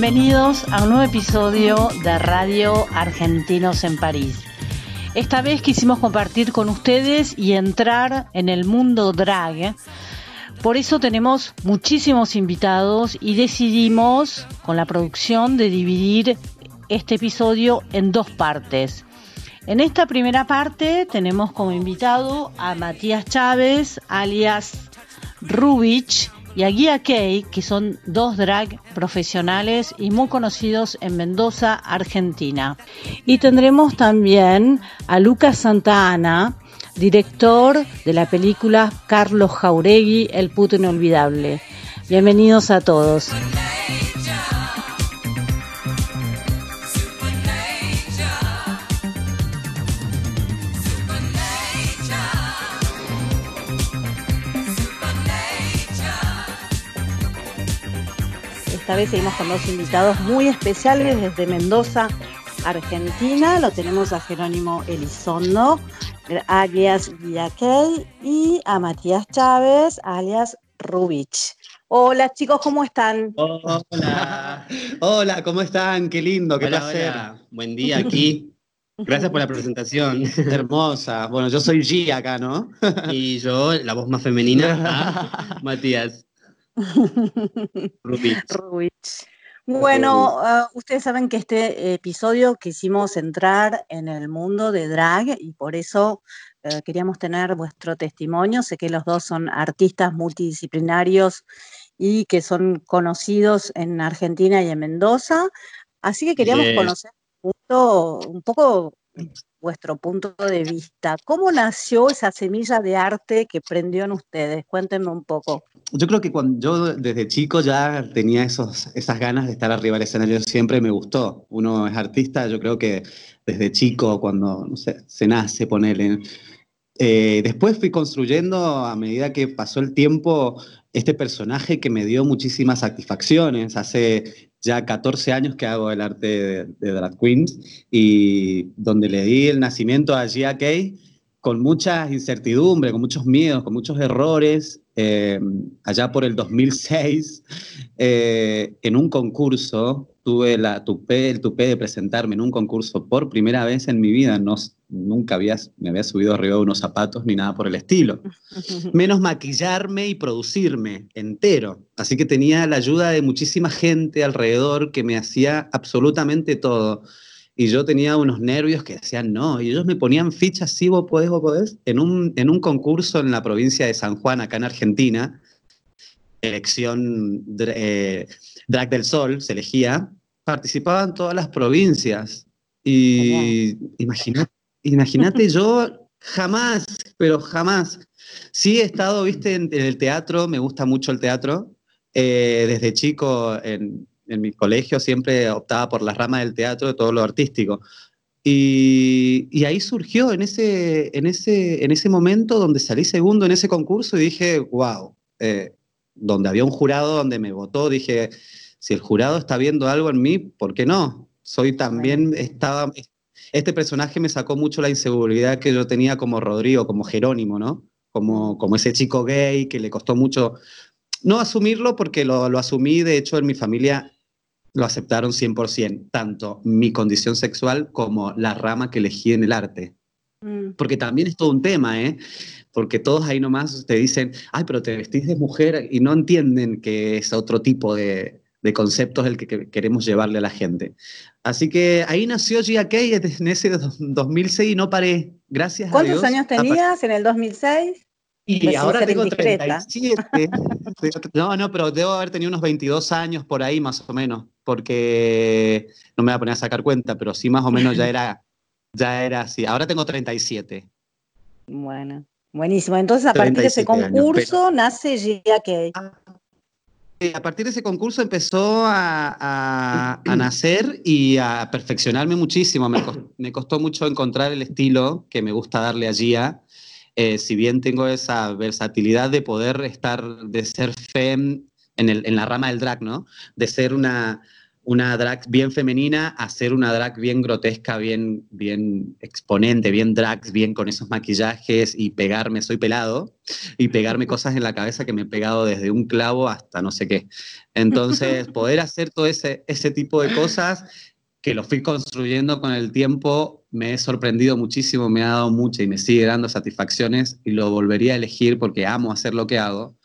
Bienvenidos a un nuevo episodio de Radio Argentinos en París. Esta vez quisimos compartir con ustedes y entrar en el mundo drag. Por eso tenemos muchísimos invitados y decidimos con la producción de dividir este episodio en dos partes. En esta primera parte tenemos como invitado a Matías Chávez, alias Rubich, y a Guía Kay, que son dos drag profesionales y muy conocidos en Mendoza, Argentina. Y tendremos también a Lucas Santa Ana, director de la película Carlos Jauregui, El puto inolvidable. Bienvenidos a todos. Esta vez seguimos con dos invitados muy especiales desde Mendoza, Argentina. Lo tenemos a Jerónimo Elizondo, alias Villakey, y a Matías Chávez, alias Rubich. Hola chicos, ¿cómo están? Hola, hola, ¿cómo están? Qué lindo, qué Hola, placer. hola. Buen día aquí. Gracias por la presentación. Hermosa. Bueno, yo soy G acá, ¿no? Y yo, la voz más femenina, Matías. Rubich. Rubich. Bueno, ah, ustedes saben que este episodio quisimos entrar en el mundo de drag y por eso eh, queríamos tener vuestro testimonio. Sé que los dos son artistas multidisciplinarios y que son conocidos en Argentina y en Mendoza. Así que queríamos Yes. conocer un poco vuestro punto de vista. ¿Cómo nació esa semilla de arte que prendió en ustedes? Cuéntenme un poco. Yo creo que cuando yo desde chico ya tenía esos, esas ganas de estar arriba del escenario, siempre me gustó. Uno es artista, yo creo que desde chico, cuando, no sé, se nace, ponele. Eh, después fui construyendo a medida que pasó el tiempo este personaje que me dio muchísimas satisfacciones. Hace ya 14 años que hago el arte de, de Drag Queens y donde le di el nacimiento a Gia Kay con mucha incertidumbre, con muchos miedos, con muchos errores. eh, allá por el 2006, eh, en un concurso, tuve la el tupé de presentarme en un concurso por primera vez en mi vida. No, nunca había, me había subido arriba de unos zapatos ni nada por el estilo. Menos maquillarme y producirme entero. Así que tenía la ayuda de muchísima gente alrededor que me hacía absolutamente todo. Y yo tenía unos nervios que decían no. Y ellos me ponían fichas, sí, vos podés, vos podés. En un, en un concurso en la provincia de San Juan, acá en Argentina, elección eh, Drag del Sol, se elegía, participaban todas las provincias. Y imagínate, imagínate yo jamás, pero jamás. Sí he estado, viste, en, en el teatro, me gusta mucho el teatro. Eh, desde chico en, en mi colegio siempre optaba por la rama del teatro, de todo lo artístico. Y, y ahí surgió en ese, en, ese, en ese momento donde salí segundo en ese concurso y dije, wow, donde había un jurado donde me votó, dije, si el jurado está viendo algo en mí, ¿por qué no? Soy también, estaba, este personaje me sacó mucho la inseguridad que yo tenía como Rodrigo, como Jerónimo, ¿no? Como, como ese chico gay que le costó mucho, no asumirlo porque lo, lo asumí, de hecho en mi familia lo aceptaron 100%, tanto mi condición sexual como la rama que elegí en el arte. Mm. Porque también es todo un tema, ¿eh? Porque todos ahí nomás te dicen, ay, pero te vestís de mujer y no entienden que es otro tipo de, de conceptos el que, queremos llevarle a la gente. Así que ahí nació Gia Kay en ese 2006 y no paré. Gracias a Dios. ¿Cuántos años tenías en el 2006? Y ahora tengo 37. no, no, pero debo haber tenido unos 22 años por ahí más o menos, porque no me voy a poner a sacar cuenta, pero sí más o menos ya era, ya era así. Ahora tengo 37. Bueno, buenísimo. Entonces a partir de ese concurso nace Gia Kay. A partir de ese concurso empezó a, nacer y a perfeccionarme muchísimo. Me costó, mucho encontrar el estilo que me gusta darle a. Eh, si bien tengo esa versatilidad de poder estar, de ser fem en, en la rama del drag, ¿no? De ser una, una drag bien femenina a ser una drag bien grotesca, bien, bien exponente, bien drag, bien con esos maquillajes y pegarme, soy pelado, y pegarme cosas en la cabeza que me he pegado desde un clavo hasta no sé qué. Entonces, poder hacer todo ese, ese tipo de cosas que lo fui construyendo con el tiempo, me he sorprendido muchísimo, me ha dado mucha y me sigue dando satisfacciones y lo volvería a elegir porque amo hacer lo que hago.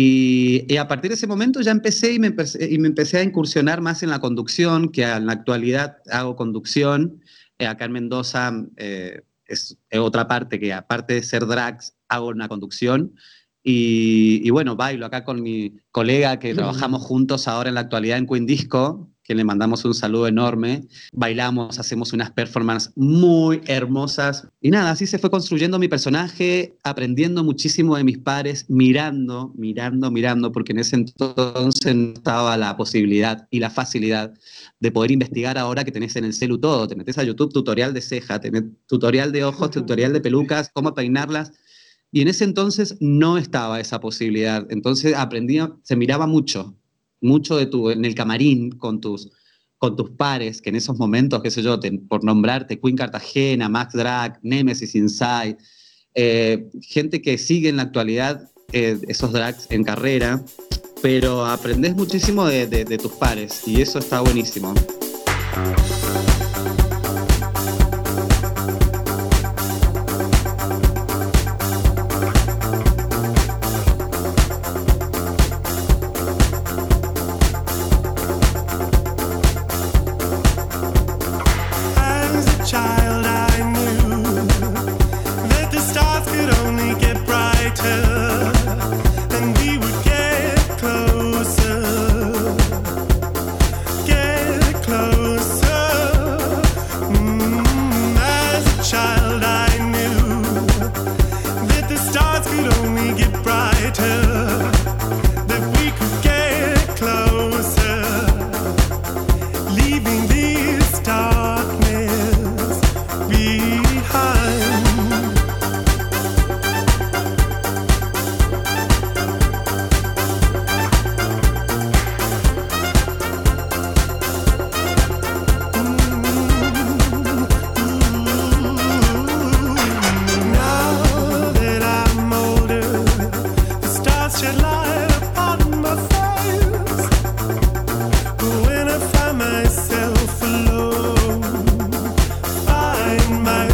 Y, a partir de ese momento ya empecé y me empecé, y me empecé a incursionar más en la conducción, que en la actualidad hago conducción. Eh, acá en Mendoza eh, es, otra parte que aparte de ser drags, hago una conducción. Y, y, bueno, bailo acá con mi colega que trabajamos juntos ahora en la actualidad en Queen Disco, que le mandamos un saludo enorme. Bailamos, hacemos unas performances muy hermosas. Y nada, así se fue construyendo mi personaje, aprendiendo muchísimo de mis pares, mirando, mirando, mirando, porque en ese entonces no estaba la posibilidad y la facilidad de poder investigar ahora que tenés en el celu todo. Te metes a YouTube tutorial de ceja, tenés tutorial de ojos, tutorial de pelucas, cómo peinarlas. Y en ese entonces no estaba esa posibilidad. Entonces aprendía, se miraba mucho, mucho de tu, en el camarín con tus, con tus pares, que en esos momentos, qué sé yo, por nombrarte, Queen Cartagena, Max Drag, Nemesis Inside, eh, gente que sigue en la actualidad eh, esos drags en carrera, pero aprendes muchísimo de tus pares y eso está buenísimo.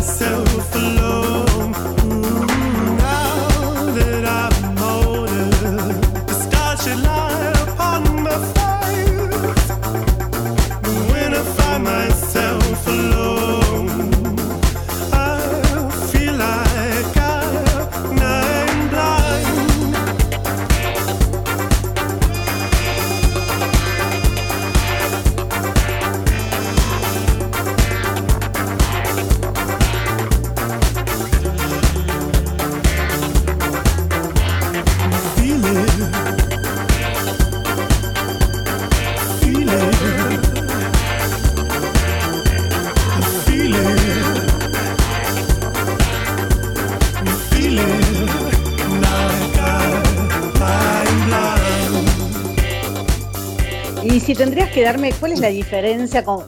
myself. Si tendrías que darme, ¿cuál es la diferencia con,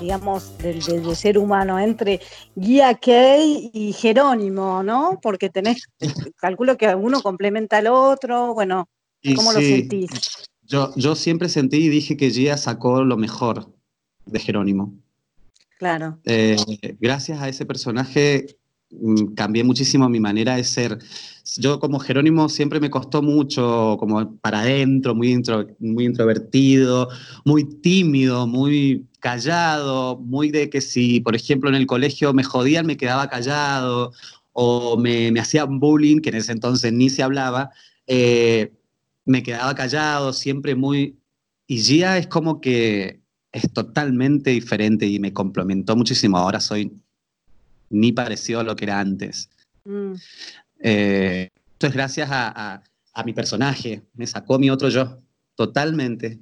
digamos, del, ser humano entre Guía Key y Jerónimo, ¿no? Porque tenés, calculo que uno complementa al otro, bueno, ¿cómo lo sentís? Yo, yo siempre sentí y dije que Gia sacó lo mejor de Jerónimo. Claro. Eh, gracias a ese personaje mm, cambié muchísimo mi manera de ser. Yo como Jerónimo siempre me costó mucho, como para adentro, muy, muy introvertido, muy tímido, muy callado, muy de que si, por ejemplo, en el colegio me jodían, me quedaba callado, o me, me hacían bullying, que en ese entonces ni se hablaba. Eh, me quedaba callado, siempre muy... Y Gia es como que es totalmente diferente y me complementó muchísimo. Ahora soy ni parecido a lo que era antes. Mm. Eh, esto es gracias a, a, mi personaje, me sacó mi otro yo, totalmente.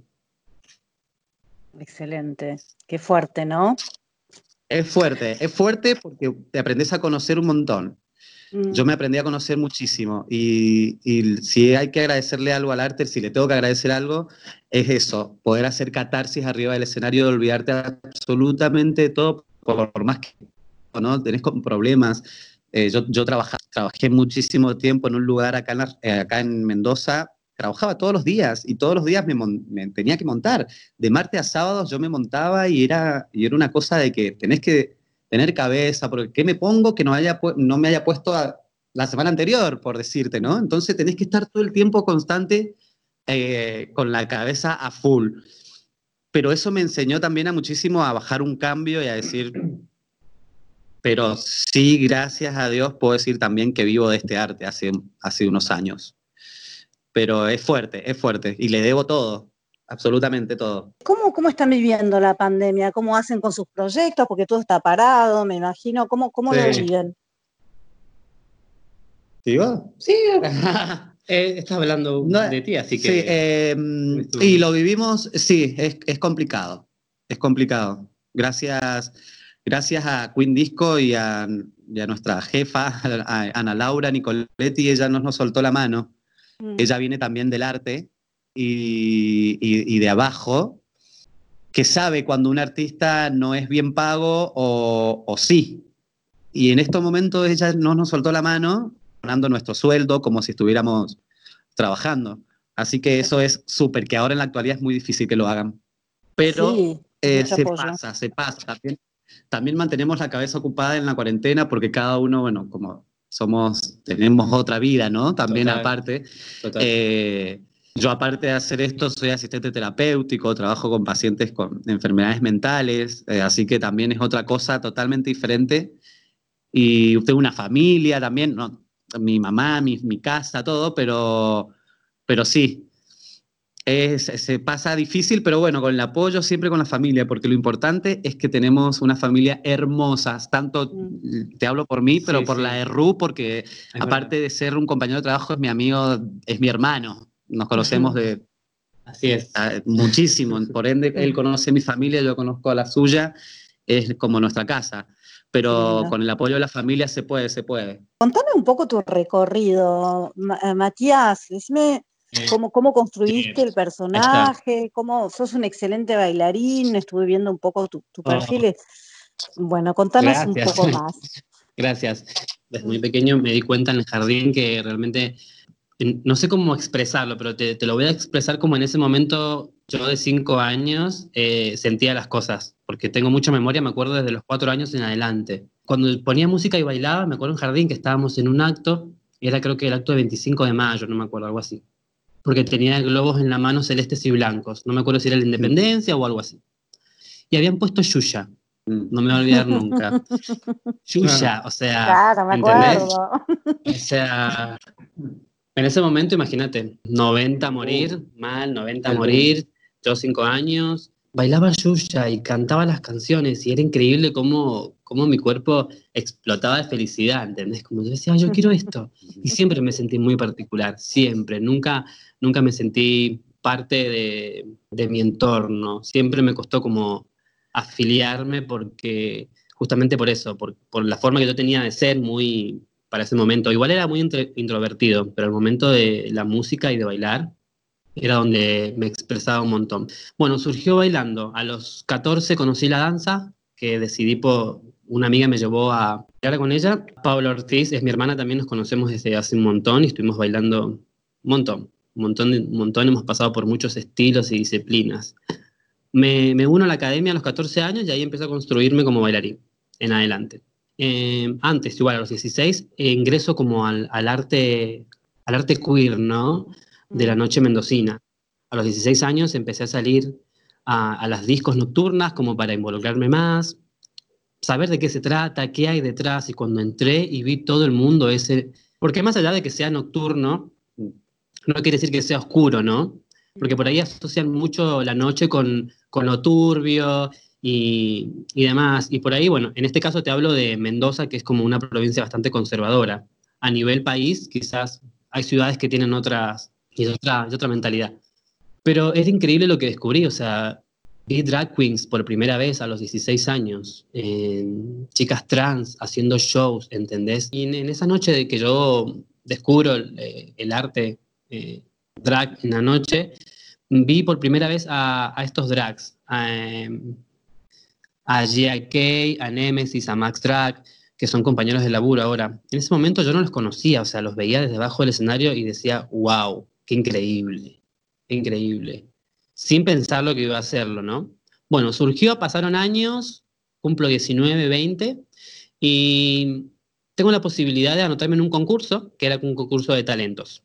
Excelente, qué fuerte, ¿no? Es fuerte, es fuerte porque te aprendes a conocer un montón. Mm. Yo me aprendí a conocer muchísimo y, si hay que agradecerle algo al arte, si le tengo que agradecer algo, es eso, poder hacer catarsis arriba del escenario, de olvidarte absolutamente de todo, por, más que ¿no? tenés problemas. Eh, yo yo trabajé, muchísimo tiempo en un lugar acá en, eh, acá en Mendoza, trabajaba todos los días y todos los días me, tenía que montar. De martes a sábado yo me montaba y era, y era una cosa de que tenés que tener cabeza, porque ¿qué me pongo que no, haya, no me haya puesto la semana anterior, por decirte, ¿no? Entonces tenés que estar todo el tiempo constante eh, con la cabeza a full. Pero eso me enseñó también a muchísimo a bajar un cambio y a decir, pero sí, gracias a Dios, puedo decir también que vivo de este arte hace, hace unos años. Pero es fuerte, es fuerte y le debo todo absolutamente todo. ¿Cómo, ¿Cómo están viviendo la pandemia? ¿Cómo hacen con sus proyectos? Porque todo está parado, me imagino. ¿Cómo, cómo lo viven? ¿Digo? Sí. eh, estás hablando de ti, así que... Sí, em, y lo vivimos, sí, es, es, complicado. Es complicado. Gracias, gracias a Queen Disco y a, y a nuestra jefa, a Ana Laura Nicoletti, ella nos, nos soltó la mano. Mm. Ella viene también del arte y, de abajo, que sabe cuando un artista no es bien pago o, sí. Y en estos momentos ella no nos soltó la mano, ganando nuestro sueldo como si estuviéramos trabajando. Así que eso es súper, que ahora en la actualidad es muy difícil que lo hagan. Pero eh, se pasa, se pasa. También, también mantenemos la cabeza ocupada en la cuarentena porque cada uno, bueno, como somos, tenemos otra vida, ¿no? También aparte. Eh, yo aparte de hacer esto, soy asistente terapéutico, trabajo con pacientes con enfermedades mentales, eh, así que también es otra cosa totalmente diferente. Y tengo una familia también, ¿no? mi mamá, mi, mi casa, todo, pero, pero sí, es, se pasa difícil, pero bueno, con el apoyo siempre con la familia, porque lo importante es que tenemos una familia hermosa, tanto mm. te hablo por mí, pero por la ERU, porque aparte de ser un compañero de trabajo, es mi amigo, es mi hermano. Nos conocemos de... Así es. muchísimo, por ende él conoce a mi familia, yo conozco a la suya, es como nuestra casa. Pero con el apoyo de la familia se puede, se puede. Contame un poco tu recorrido, eh, Matías, decime cómo, cómo construiste el personaje, cómo sos un excelente bailarín, estuve viendo un poco tu, tu oh. perfil. Bueno, contanos un poco más. Gracias. Desde muy pequeño me di cuenta en el jardín que realmente no sé cómo expresarlo, pero te, lo voy a expresar como en ese momento yo de cinco años eh, sentía las cosas, porque tengo mucha memoria, me acuerdo desde los cuatro años en adelante. Cuando ponía música y bailaba, me acuerdo en jardín que estábamos en un acto, y era creo que el acto de 25 de mayo, no me acuerdo, algo así, porque tenía globos en la mano celestes y blancos, no me acuerdo si era la independencia o algo así. Y habían puesto Yuya, no me voy a olvidar nunca. Yuya, o sea. Claro, me acuerdo. O sea, en ese momento, imagínate, 90 a morir, mal, 90 a morir, yo cinco años, bailaba Yuya y cantaba las canciones y era increíble cómo, cómo mi cuerpo explotaba de felicidad, ¿entendés? Como yo decía, yo quiero esto. Y siempre me sentí muy particular, siempre, nunca, nunca me sentí parte de, de mi entorno, siempre me costó como afiliarme porque, justamente por eso, por, por la forma que yo tenía de ser, muy para ese momento. Igual era muy introvertido, pero al momento de la música y de bailar era donde me expresaba un montón. Bueno, surgió bailando. A los 14 conocí la danza, que decidí por... Una amiga me llevó a bailar con ella. Paula Ortiz es mi hermana, también nos conocemos desde hace un montón y estuvimos bailando un montón. Un montón, un montón hemos pasado por muchos estilos y disciplinas. Me, uno a la academia a los 14 años y ahí empecé a construirme como bailarín en adelante. Eh, antes, igual a los 16, ingreso como al, arte, al arte queer, ¿no? De la noche mendocina. A los 16 años empecé a salir a, las discos nocturnas como para involucrarme más, saber de qué se trata, qué hay detrás, y cuando entré y vi todo el mundo ese, porque más allá de que sea nocturno, no quiere decir que sea oscuro, ¿no? Porque por ahí asocian mucho la noche con, con lo turbio y, y, demás. Y por ahí, bueno, en este caso te hablo de Mendoza, que es como una provincia bastante conservadora. A nivel país, quizás hay ciudades que tienen otras y otra, y otra mentalidad. Pero es increíble lo que descubrí, o sea, vi drag queens por primera vez a los 16 años, chicas trans haciendo shows, ¿entendés? Y en, esa noche de que yo descubro el, eh, el arte eh, drag en la noche, vi por primera vez a, estos drags, a, a GIK, a Nemesis, a Max Drag, que son compañeros de laburo ahora. En ese momento yo no los conocía, o sea, los veía desde abajo del escenario y decía, wow, qué increíble, qué increíble. Sin pensar lo que iba a hacerlo, ¿no? Bueno, surgió, pasaron años, cumplo 19, 20, y tengo la posibilidad de anotarme en un concurso, que era un concurso de talentos,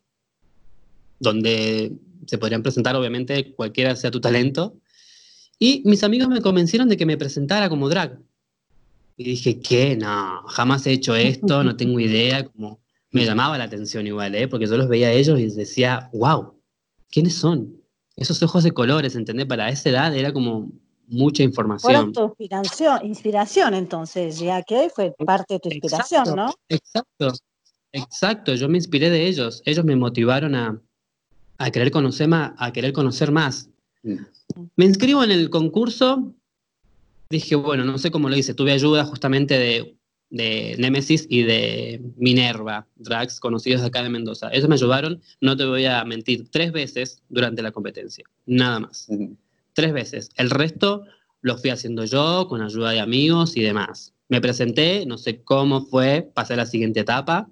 donde se podrían presentar, obviamente, cualquiera sea tu talento, y mis amigos me convencieron de que me presentara como drag. Y dije, ¿qué? No, jamás he hecho esto, no tengo idea. Como me llamaba la atención igual, ¿eh? porque yo los veía a ellos y decía, wow, ¿quiénes son? Esos ojos de colores, ¿entendés? Para esa edad era como mucha información. Tu inspiración, inspiración entonces, ya que fue parte de tu inspiración, exacto, ¿no? Exacto, exacto, yo me inspiré de ellos, ellos me motivaron a, a querer conocer más, a querer conocer más. Mm. Me inscribo en el concurso, dije, bueno, no sé cómo lo hice, tuve ayuda justamente de, de Nemesis y de Minerva, drags conocidos acá de Mendoza. Ellos me ayudaron, no te voy a mentir, tres veces durante la competencia, nada más. Uh -huh. Tres veces. El resto lo fui haciendo yo, con ayuda de amigos y demás. Me presenté, no sé cómo fue, pasé a la siguiente etapa.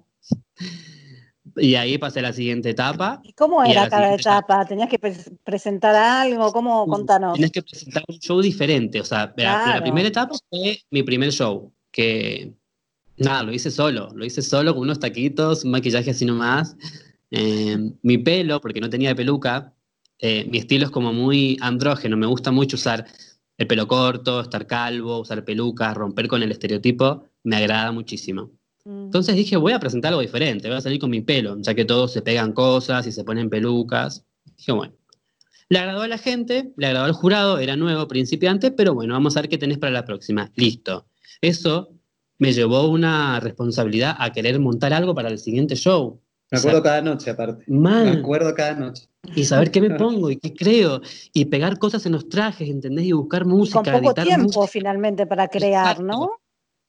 Y ahí pasé a la siguiente etapa. ¿Y cómo era cada etapa? etapa? ¿Tenías que pre presentar algo? ¿Cómo? Contanos. Tienes que presentar un show diferente. O sea, claro. la, la, primera etapa fue mi primer show, que nada, lo hice solo. Lo hice solo con unos taquitos, un maquillaje así nomás. Eh, mi pelo, porque no tenía peluca. Eh, mi estilo es como muy andrógeno. Me gusta mucho usar el pelo corto, estar calvo, usar pelucas, romper con el estereotipo. Me agrada muchísimo. Entonces dije, voy a presentar algo diferente, voy a salir con mi pelo, ya que todos se pegan cosas y se ponen pelucas. Dije, bueno. Le agradó a la gente, le agradó al jurado, era nuevo, principiante, pero bueno, vamos a ver qué tenés para la próxima. Listo. Eso me llevó una responsabilidad a querer montar algo para el siguiente show. Me acuerdo o sea, cada noche, aparte. Mal. Me acuerdo cada noche. Y saber qué me pongo y qué creo. Y pegar cosas en los trajes, ¿entendés? Y buscar música. Y con poco tiempo, música. finalmente, para crear, Exacto. ¿no?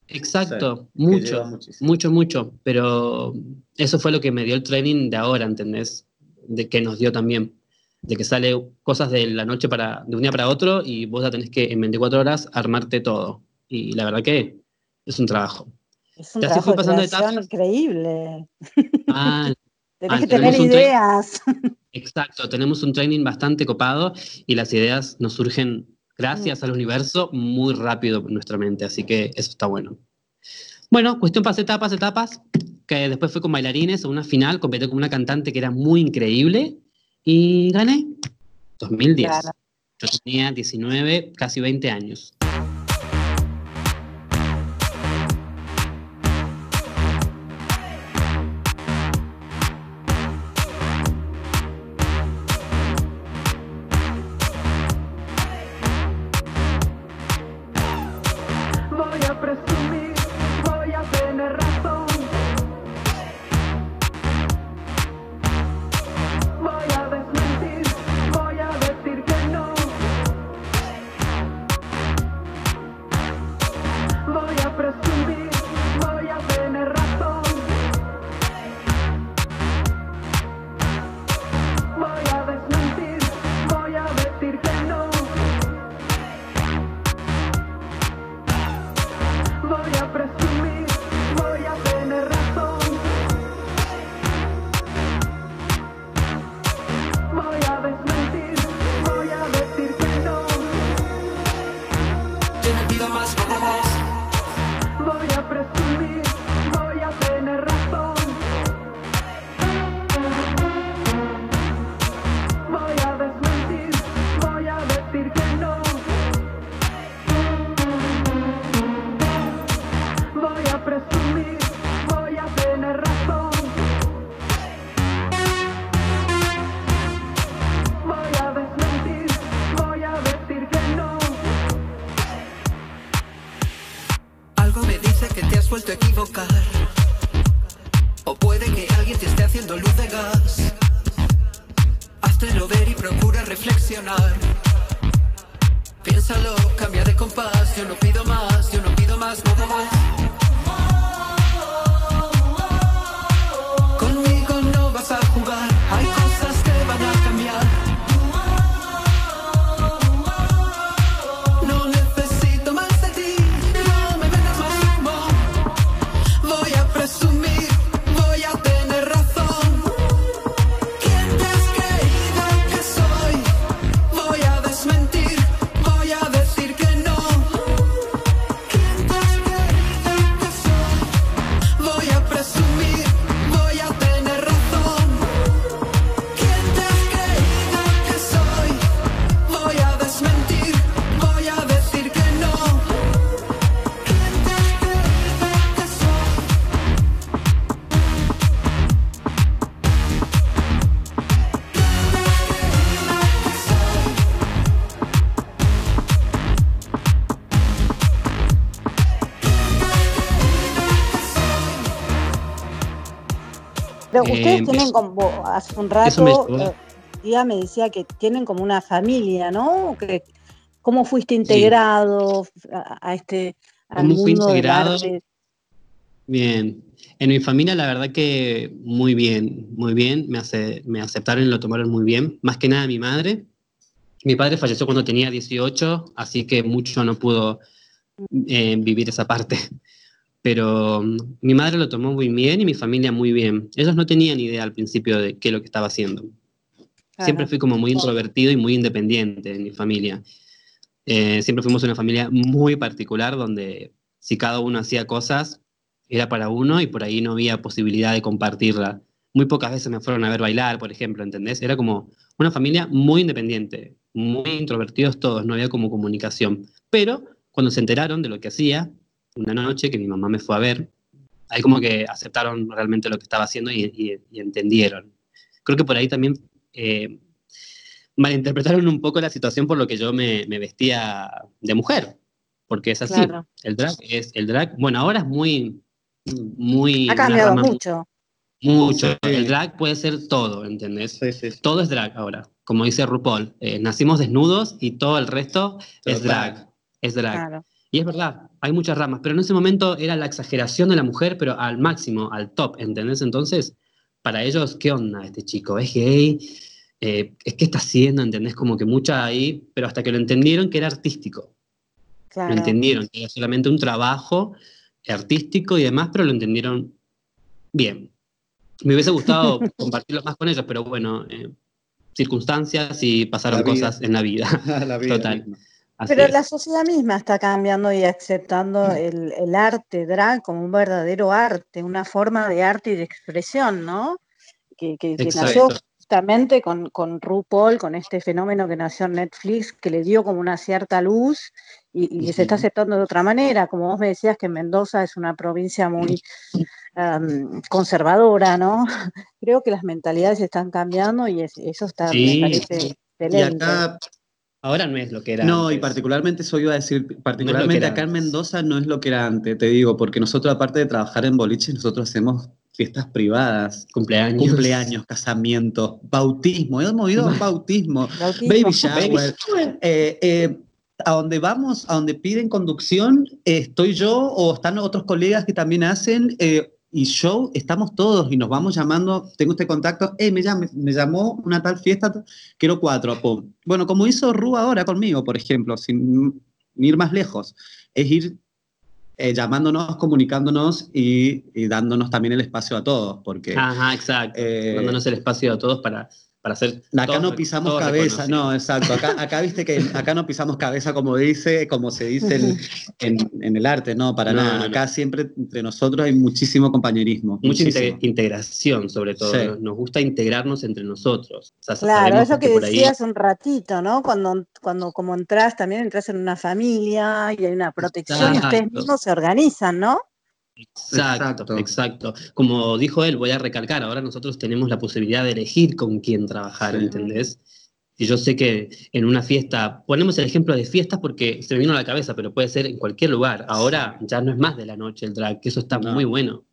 Exacto, sí, mucho, mucho, mucho, pero eso fue lo que me dio el training de ahora, ¿entendés? De que nos dio también, de que sale cosas de la noche para, de un día para otro y vos ya tenés que en 24 horas armarte todo. Y la verdad que es un trabajo. Es un trabajo de increíble. Ah, tenés ah, que tener ideas. Exacto, tenemos un training bastante copado y las ideas nos surgen gracias al universo muy rápido en nuestra mente, así que eso está bueno. Bueno, cuestión pasé etapas, etapas, que después fue con bailarines, a una final, competí con una cantante que era muy increíble y gané 2010. Claro. Yo tenía 19, casi 20 años. Ustedes eh, tienen como, hace un rato, me, eh, me decía que tienen como una familia, ¿no? Que, ¿Cómo fuiste integrado a, este al mundo del arte? Bien, en mi familia la verdad que muy bien, muy bien, me, hace, me aceptaron y lo tomaron muy bien, más que nada mi madre. Mi padre falleció cuando tenía 18, así que mucho no pudo eh, vivir esa parte pero mm, mi madre lo tomó muy bien y mi familia muy bien. Ellos no tenían idea al principio de qué es lo que estaba haciendo. Siempre fui como muy introvertido y muy independiente en mi familia. Eh, siempre fuimos una familia muy particular donde si cada uno hacía cosas era para uno y por ahí no había posibilidad de compartirla. Muy pocas veces me fueron a ver bailar, por ejemplo, ¿entendés? Era como una familia muy independiente, muy introvertidos todos, no había como comunicación. Pero cuando se enteraron de lo que hacía, una noche que mi mamá me fue a ver, ahí como que aceptaron realmente lo que estaba haciendo y, entendieron. Creo que por ahí también eh, malinterpretaron un poco la situación por lo que yo me, vestía de mujer, porque es así. El drag es el drag, bueno, ahora es muy muy ha cambiado mucho. Mucho. El drag puede ser todo, ¿entendés? Todo es drag ahora. Como dice RuPaul, eh, nacimos desnudos y todo el resto es drag. Es drag. Y es verdad, hay muchas ramas, pero en ese momento era la exageración de la mujer, pero al máximo, al top, ¿entendés? Entonces, para ellos, ¿qué onda este chico? ¿Es gay? Eh, ¿Es que está haciendo? ¿Entendés? Como que mucha ahí, pero hasta que lo entendieron que era artístico. Lo entendieron, que era solamente un trabajo artístico y demás, pero lo entendieron bien. Me hubiese gustado compartirlo más con ellos, pero bueno, eh, circunstancias y pasaron cosas en la vida. la vida Total. Pero la sociedad misma está cambiando y aceptando mm. el, arte drag como un verdadero arte, una forma de arte y de expresión, ¿no? Que, nació justamente con, con, RuPaul, con este fenómeno que nació en Netflix, que le dio como una cierta luz y, se está aceptando de otra manera. Como vos me decías que Mendoza es una provincia muy conservadora, ¿no? Creo que las mentalidades están cambiando y eso está, me parece excelente. Ahora no es lo que era. No, y particularmente eso iba a decir, particularmente acá en Mendoza no es lo que era antes, te digo, porque nosotros aparte de trabajar en boliches, nosotros hacemos fiestas privadas, cumpleaños, cumpleaños casamientos, bautismo, hemos movido bautismo, baby shower. Eh, eh, a donde vamos, a donde piden conducción, estoy yo o están otros colegas que también hacen, eh, y show, estamos todos y nos vamos llamando, tengo este contacto, me, me llamó una tal fiesta, quiero cuatro, pum. Bueno, como hizo Ru ahora conmigo, por ejemplo, sin ir más lejos, es ir eh, llamándonos, comunicándonos y, y, dándonos también el espacio a todos, porque... Ajá, exacto, eh, dándonos el espacio a todos para para hacer. Acá no pisamos cabeza, no, exacto. Acá, acá viste que acá no pisamos cabeza como dice, como se dice en, en, el arte, no, para nada. acá siempre entre nosotros hay muchísimo compañerismo. Mucha integración, sobre todo. Nos gusta integrarnos entre nosotros. claro, eso que, decías un ratito, ¿no? Cuando, cuando como entras, también entras en una familia y hay una protección y ustedes mismos se organizan, ¿no? Exacto, exacto, Como dijo él, voy a recalcar, ahora nosotros tenemos la posibilidad de elegir con quién trabajar, ¿entendés? Y yo sé que en una fiesta, ponemos el ejemplo de fiestas porque se me vino a la cabeza, pero puede ser en cualquier lugar. Ahora ya no es más de la noche el drag, que eso está muy bueno.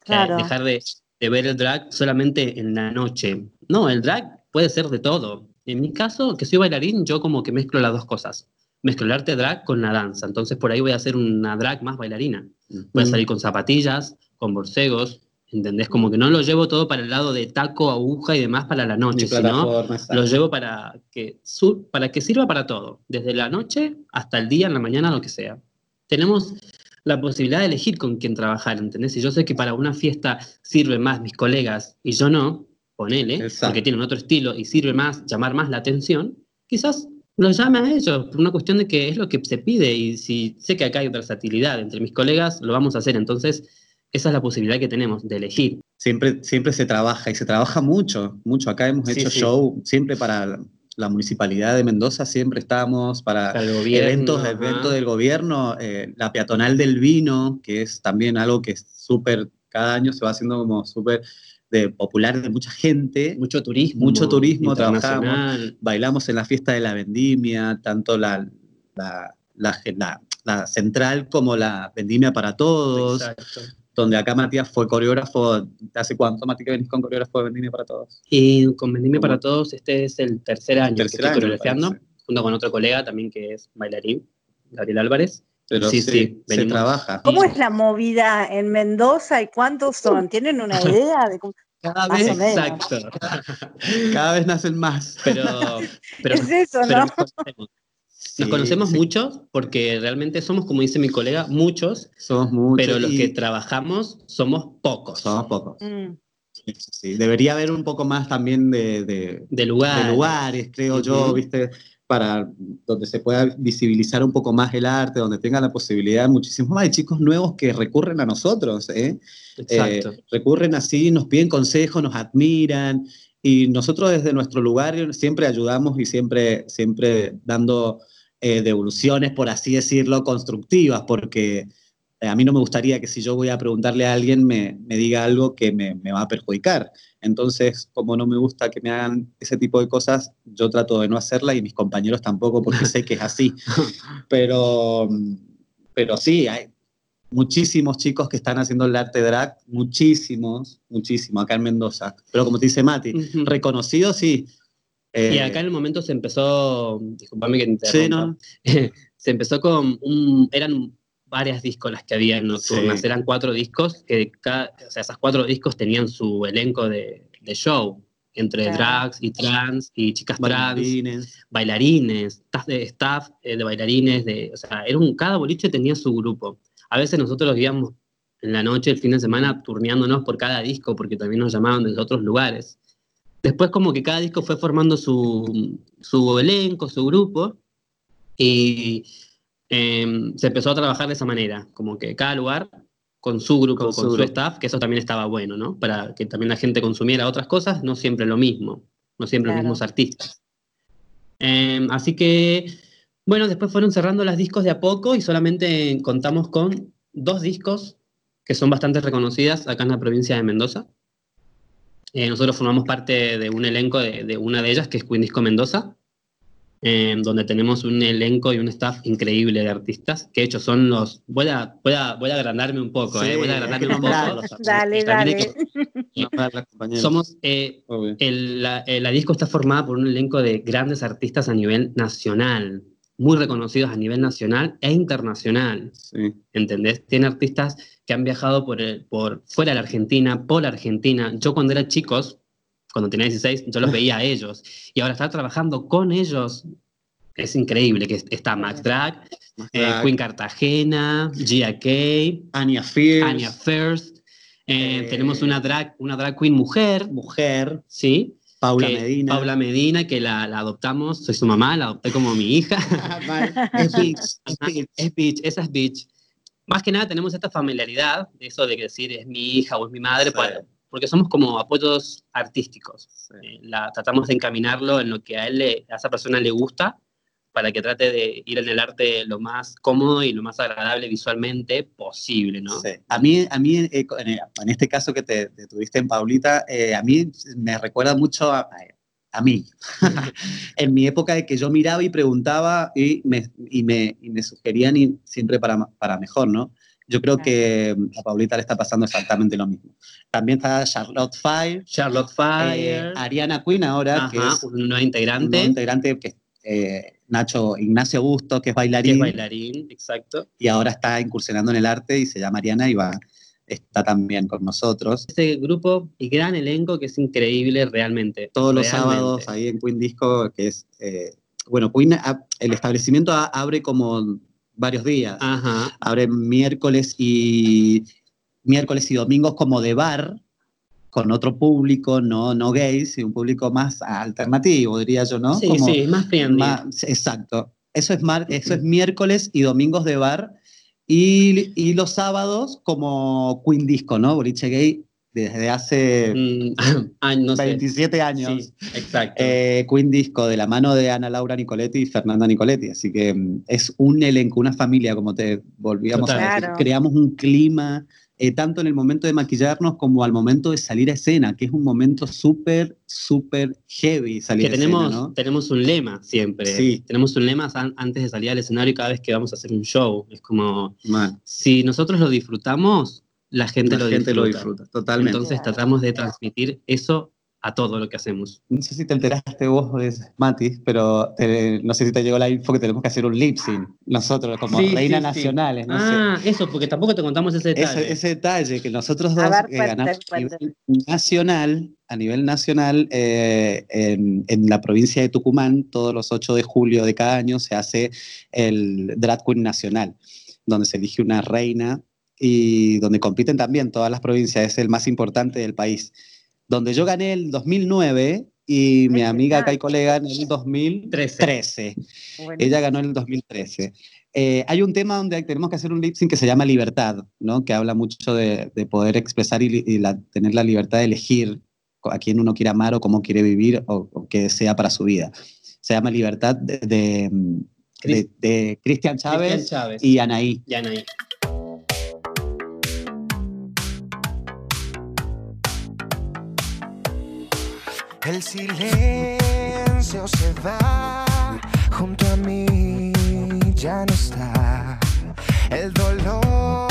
Claro. dejar de, de, ver el drag solamente en la noche. No, el drag puede ser de todo. En mi caso, que soy bailarín, yo como que mezclo las dos cosas. Mezclo el arte drag con la danza. Entonces por ahí voy a hacer una drag más bailarina. Voy a salir con zapatillas, con borcegos, ¿entendés? Como que no lo llevo todo para el lado de taco, aguja y demás para la noche, sino lo llevo para que, para que sirva para todo, desde la noche hasta el día, en la mañana, lo que sea. Tenemos la posibilidad de elegir con quién trabajar, ¿entendés? Si yo sé que para una fiesta sirve más mis colegas y yo no, ponele, porque tienen otro estilo y sirve más, llamar más la atención, quizás los llame a ellos, por una cuestión de que es lo que se pide y si sé que acá hay versatilidad entre mis colegas, lo vamos a hacer. Entonces, esa es la posibilidad que tenemos de elegir. Siempre, siempre se trabaja y se trabaja mucho, mucho. Acá hemos hecho show siempre para la municipalidad de Mendoza, siempre estamos para, eventos, eventos del gobierno, eh, la peatonal del vino, que es también algo que es súper, cada año se va haciendo como súper de popular de mucha gente. Mucho turismo. Mucho turismo, trabajamos, bailamos en la fiesta de la vendimia, tanto la, la, la, central como la vendimia para todos. Donde acá Matías fue coreógrafo, ¿hace cuánto Matías que venís con coreógrafo de Vendimia para Todos? Y con Vendimia para Todos este es el tercer año que estoy coreografiando, junto con otro colega también que es bailarín, Gabriel Álvarez. Pero sí, sí, se trabaja. ¿Cómo es la movida en Mendoza y cuántos son? ¿Tienen una idea de cómo? Cada vez, exacto. Cada vez nacen más. Pero, pero es eso, ¿no? Nos conocemos, muchos porque realmente somos, como dice mi colega, muchos. Somos muchos. Pero los que trabajamos somos pocos. Somos pocos. Mm. Sí, Debería haber un poco más también de, de, de lugares. de lugares, creo yo, ¿viste? Para donde se pueda visibilizar un poco más el arte, donde tenga la posibilidad muchísimos más de chicos nuevos que recurren a nosotros, ¿eh? Exacto. Eh, recurren así, nos piden consejos, nos admiran y nosotros desde nuestro lugar siempre ayudamos y siempre, siempre dando eh, devoluciones, por así decirlo, constructivas, porque a mí no me gustaría que si yo voy a preguntarle a alguien me, me diga algo que me, me va a perjudicar. Entonces, como no me gusta que me hagan ese tipo de cosas, yo trato de no hacerla y mis compañeros tampoco porque sé que es así. Pero, pero sí, hay muchísimos chicos que están haciendo el arte drag, muchísimos, muchísimos, acá en Mendoza. Pero como te dice Mati, reconocidos sí. y acá en el momento se empezó, disculpame que te interrumpa, se empezó con un, eran varias discos las que había en Nocturnas. Eran cuatro discos, que cada, o sea, esas cuatro discos tenían su elenco de, de show, entre drags y trans y chicas trans, bailarines, staff de, staff eh, de bailarines, de, o sea, era un, cada boliche tenía su grupo. A veces nosotros íbamos en la noche, el fin de semana, turneándonos por cada disco, porque también nos llamaban desde otros lugares. Después como que cada disco fue formando su, su elenco, su grupo, y Em, se empezó a trabajar de esa manera, como que cada lugar con su grupo, con, su, staff, que eso también estaba bueno, ¿no? Para que también la gente consumiera otras cosas, no siempre lo mismo, no siempre los mismos artistas. Em, así que, bueno, después fueron cerrando las discos de a poco y solamente contamos con dos discos que son bastante reconocidas acá en la provincia de Mendoza. Eh, nosotros formamos parte de un elenco de, de, una de ellas, que es Queen Disco Mendoza, donde tenemos un elenco y un staff increíble de artistas, que de hecho son los... Voy a, voy a, voy a agrandarme un poco, eh, voy a agrandarme un poco. dale, dale. somos... Eh, el, la, la disco está formada por un elenco de grandes artistas a nivel nacional, muy reconocidos a nivel nacional e internacional. Sí. ¿Entendés? Tiene artistas que han viajado por, el, por fuera de la Argentina, por la Argentina. Yo cuando era chicos, cuando tenía 16, yo los veía a ellos. Y ahora estar trabajando con ellos es increíble, que está Max Drag, eh, Queen Cartagena, Gia Kay, Anya Fierce. Anya First. Eh, Eh, tenemos una drag, una drag queen mujer, Mujer. ¿sí? Paula que- Medina. Paula Medina, que la, la adoptamos, soy su mamá, la adopté como mi hija. es bitch, es bitch. es bitch, esa es bitch. Más que nada tenemos esta familiaridad, eso de que decir es mi hija o es mi madre, Sí. para- porque somos como apoyos artísticos. Eh, la, tratamos de encaminarlo en lo que a, él le- a esa persona le gusta, para que trate de ir en el arte lo más cómodo y lo más agradable visualmente posible, ¿no? Sí. A mí, a mí eh, en, este caso que te, te tuviste en Paulita, eh, a mí me recuerda mucho a, a mí. en mi época de que yo miraba y preguntaba y me, y me, y me sugerían y siempre para, para mejor, ¿no? Yo creo que a Paulita le está pasando exactamente lo mismo. También está Charlotte Fire, Charlotte eh, Fire, Ariana Quinn ahora, que ajá, es una nueva un integrante, nuevo integrante que es eh, Nacho Ignacio Busto, que es que bailarín, es bailarín, exacto. y ahora está incursionando en el arte y se llama Ariana y va, está también con nosotros. Este grupo y gran elenco que es increíble realmente. Todos los sábados ahí en Queen Disco, que es, eh, bueno, Queen, a- el establecimiento abre como varios días. Ajá. Abre miércoles y miércoles y domingos como de bar, con otro público, no, no gays, y un público más alternativo, diría yo, ¿no? Sí, Como- sí, más friendly. más- exacto. Eso es, mar- eso es miércoles y domingos de bar. Y, y los sábados como Queen Disco, ¿no? Boliche Gay desde hace Mm, ah, no sé. 27 años. Sí, exacto. Eh, Queen Disco de la mano de Ana Laura Nicoletti y Fernanda Nicoletti. Así que mm, es un elenco, una familia, como te volvíamos Total. a decir. Claro. Creamos un clima, eh, tanto en el momento de maquillarnos como al momento de salir a escena, que es un momento súper, súper heavy salir que a tenemos, escena, ¿no? tenemos un lema siempre. Sí. Tenemos un lema an- antes de salir al escenario cada vez que vamos a hacer un show. Es como, Mal. si nosotros lo disfrutamos, la gente, La lo, gente disfruta. lo disfruta, totalmente. Entonces tratamos de transmitir eso a todo lo que hacemos. no sé si te enteraste vos, Mati, pero te- no sé si te llegó la info que tenemos que hacer un lip sync nosotros, como Sí, reinas sí, sí. nacionales. No sé. ah, eso, porque tampoco te contamos ese detalle. ese, ese detalle que nosotros dos ver, eh, ganamos a nivel nacional, a nivel nacional eh, en, en la provincia de Tucumán, todos los 8 de julio de cada año se hace el Drag Queen Nacional, donde se elige una reina y donde compiten también todas las provincias, es el más importante del país. Donde yo gané el 2009 y mi amiga acá y colega en el 2013. Bueno, Ella ganó en el 2013. Eh, hay un tema donde tenemos que hacer un lip sync que se llama Libertad, ¿no? que habla mucho de, de poder expresar y, y la- tener la libertad de elegir a quién uno quiere amar o cómo quiere vivir o, o qué desea para su vida. Se llama Libertad de, de, de- Cristian Chávez Chávez. y Anaí. Y Anaí. El silencio se va junto a mí, ya no está. El dolor